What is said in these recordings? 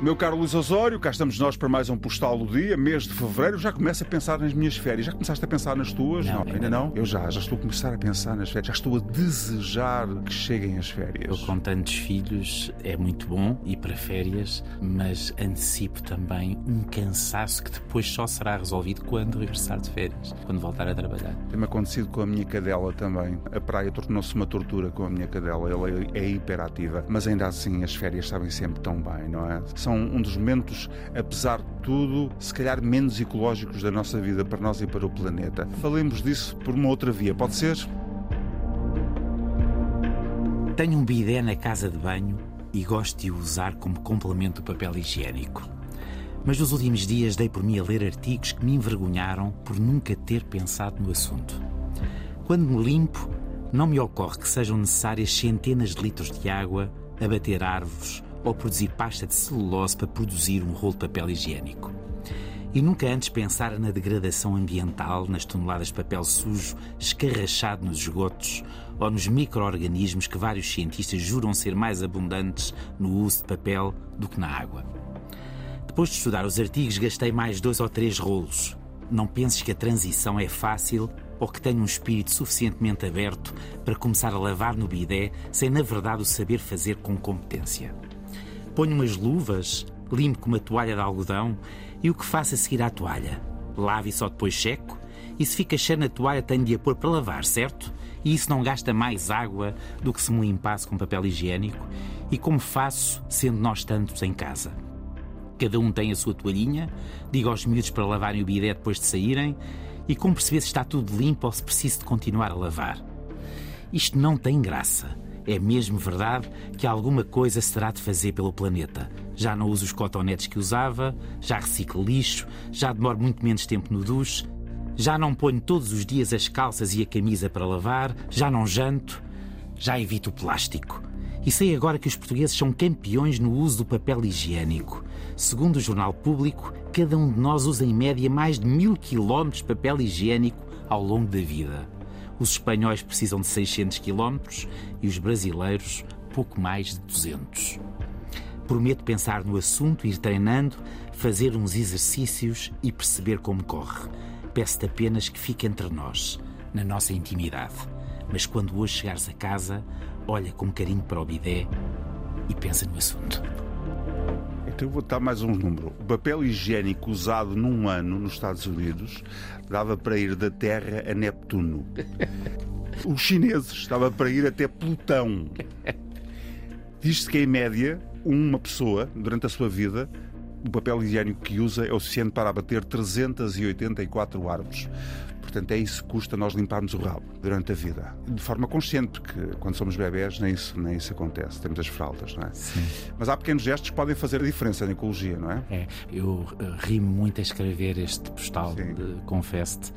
Meu caro Luís Osório, cá estamos nós para mais um Postal do Dia, mês de fevereiro. Já começo a pensar nas minhas férias. Já começaste a pensar nas tuas? Não, ainda, ainda não. Eu já, já estou a começar a pensar nas férias. Já estou a desejar que cheguem as Eu, férias. com tantos filhos, é muito bom ir para férias, mas antecipo também um cansaço que depois só será resolvido quando regressar de férias, quando voltar a trabalhar. Tem-me acontecido com a minha cadela também. A praia tornou-se uma tortura com a minha cadela. Ela é hiperativa. Mas ainda assim, as férias sabem sempre tão bem, não é? São um dos momentos, apesar de tudo, se calhar menos ecológicos da nossa vida para nós e para o planeta. Falemos disso por uma outra via, pode ser? Tenho um bidé na casa de banho e gosto de o usar como complemento do papel higiênico. Mas nos últimos dias dei por mim a ler artigos que me envergonharam por nunca ter pensado no assunto. Quando me limpo, não me ocorre que sejam necessárias centenas de litros de água, abater árvores ou produzir pasta de celulose para produzir um rolo de papel higiênico. E nunca antes pensara na degradação ambiental, nas toneladas de papel sujo escarrachado nos esgotos ou nos micro-organismos que vários cientistas juram ser mais abundantes no uso de papel do que na água. Depois de estudar os artigos, gastei mais dois ou três rolos. Não penses que a transição é fácil ou que tenho um espírito suficientemente aberto para começar a lavar no bidé sem, na verdade, o saber fazer com competência. Ponho umas luvas, limpo com uma toalha de algodão e o que faço a seguir à toalha? Lavo e só depois seco? E se fica cheio na toalha, tenho de a pôr para lavar, certo? E isso não gasta mais água do que se me limpasse com papel higiênico? E como faço, sendo nós tantos em casa? Cada um tem a sua toalhinha, digo aos miúdos para lavarem o bidé depois de saírem e como perceber se está tudo limpo ou se preciso de continuar a lavar. Isto não tem graça. É mesmo verdade que alguma coisa se terá de fazer pelo planeta. Já não uso os cotonetes que usava, já reciclo lixo, já demoro muito menos tempo no duche, já não ponho todos os dias as calças e a camisa para lavar, já não janto, já evito o plástico. E sei agora que os portugueses são campeões no uso do papel higiênico. Segundo o Jornal Público, cada um de nós usa em média mais de mil quilómetros de papel higiênico ao longo da vida. Os espanhóis precisam de 600 quilómetros e os brasileiros pouco mais de 200. Prometo pensar no assunto, ir treinando, fazer uns exercícios e perceber como corre. Peço-te apenas que fique entre nós, na nossa intimidade. Mas quando hoje chegares a casa, olha com carinho para o bidé e pensa no assunto. Eu vou dar mais um número. O papel higiênico usado num ano nos Estados Unidos dava para ir da Terra a Neptuno. Os chineses dava para ir até Plutão. Diz-se que, em média, uma pessoa, durante a sua vida, o papel higiênico que usa é o suficiente para abater 384 árvores. Portanto, é isso que custa nós limparmos o rabo durante a vida. De forma consciente, porque quando somos bebés nem isso, nem isso acontece. Temos as fraldas, não é? Sim. Mas há pequenos gestos que podem fazer a diferença na ecologia, não é? É, eu uh, ri muito a escrever este postal, confesso-te,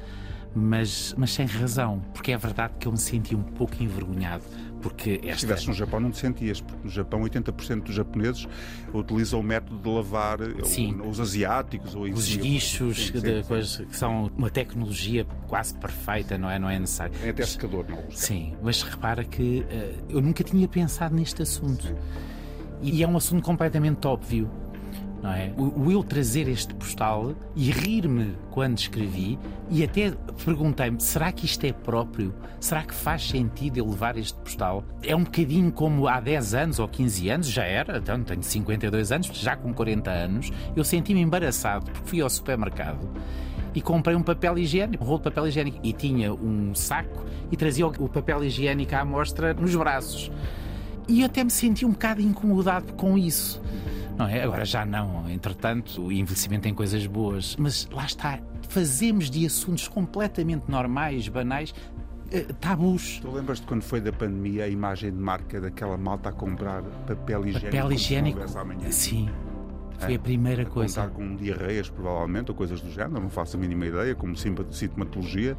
mas, mas sem razão, porque é verdade que eu me senti um pouco envergonhado, porque Se esta. estivesse no Japão não te sentias, porque no Japão 80% dos japoneses utilizam o método de lavar eh, Sim. os asiáticos ou Os guichos Sim, sim, sim. que são uma tecnologia quase perfeita, não é? Não é necessário. É até secador, não usa. Sim, mas repara que eh, eu nunca tinha pensado neste assunto. E é um assunto completamente óbvio. Não é? O, o eu trazer este postal e rir-me quando escrevi e até perguntei-me: será que isto é próprio? Será que faz sentido eu levar este postal? É um bocadinho como há 10 anos ou 15 anos, já era, então tenho 52 anos, já com 40 anos, eu senti-me embaraçado porque fui ao supermercado e comprei um papel higiênico, um rolo de papel higiênico e tinha um saco e trazia o papel higiênico à amostra nos braços. E eu até me senti um bocado incomodado com isso. Não é? Agora já não. Entretanto, o envelhecimento tem coisas boas. Mas lá está. Fazemos de assuntos completamente normais, banais, eh, tabus. Tu lembras-te quando foi da pandemia a imagem de marca daquela malta a comprar papel higiênico? Papel higiênico. Sim. Foi É, a primeira a coisa. contar com diarreias, provavelmente, ou coisas do género, não faço a mínima ideia, como sintomatologia,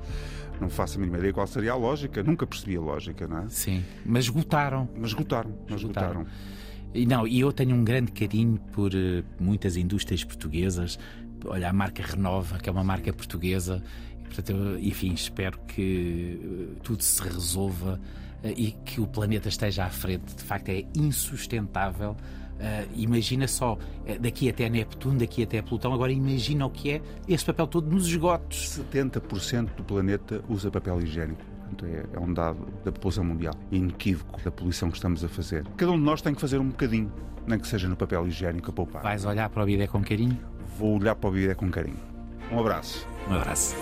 não faço a mínima ideia qual seria a lógica, nunca percebi a lógica, não é? Sim. Mas esgotaram. Mas esgotaram, mas Esgotaram. esgotaram. E não, e eu tenho um grande carinho por eh, muitas indústrias portuguesas. Olha, a marca Renova, que é uma marca portuguesa. Portanto, eu, enfim, espero que eh, tudo se resolva eh, e que o planeta esteja à frente. De facto, é insustentável imagina só, daqui até Neptuno, daqui até Plutão, agora imagina o que é esse papel todo nos esgotos. 70% do planeta usa papel higiênico. É, é um dado da população mundial, inequívoco da poluição que estamos a fazer. Cada um de nós tem que fazer um bocadinho, nem que seja no papel higiênico a poupar. Vais olhar para o bidé com carinho? Vou olhar para o bidé com carinho. Um abraço. Um abraço.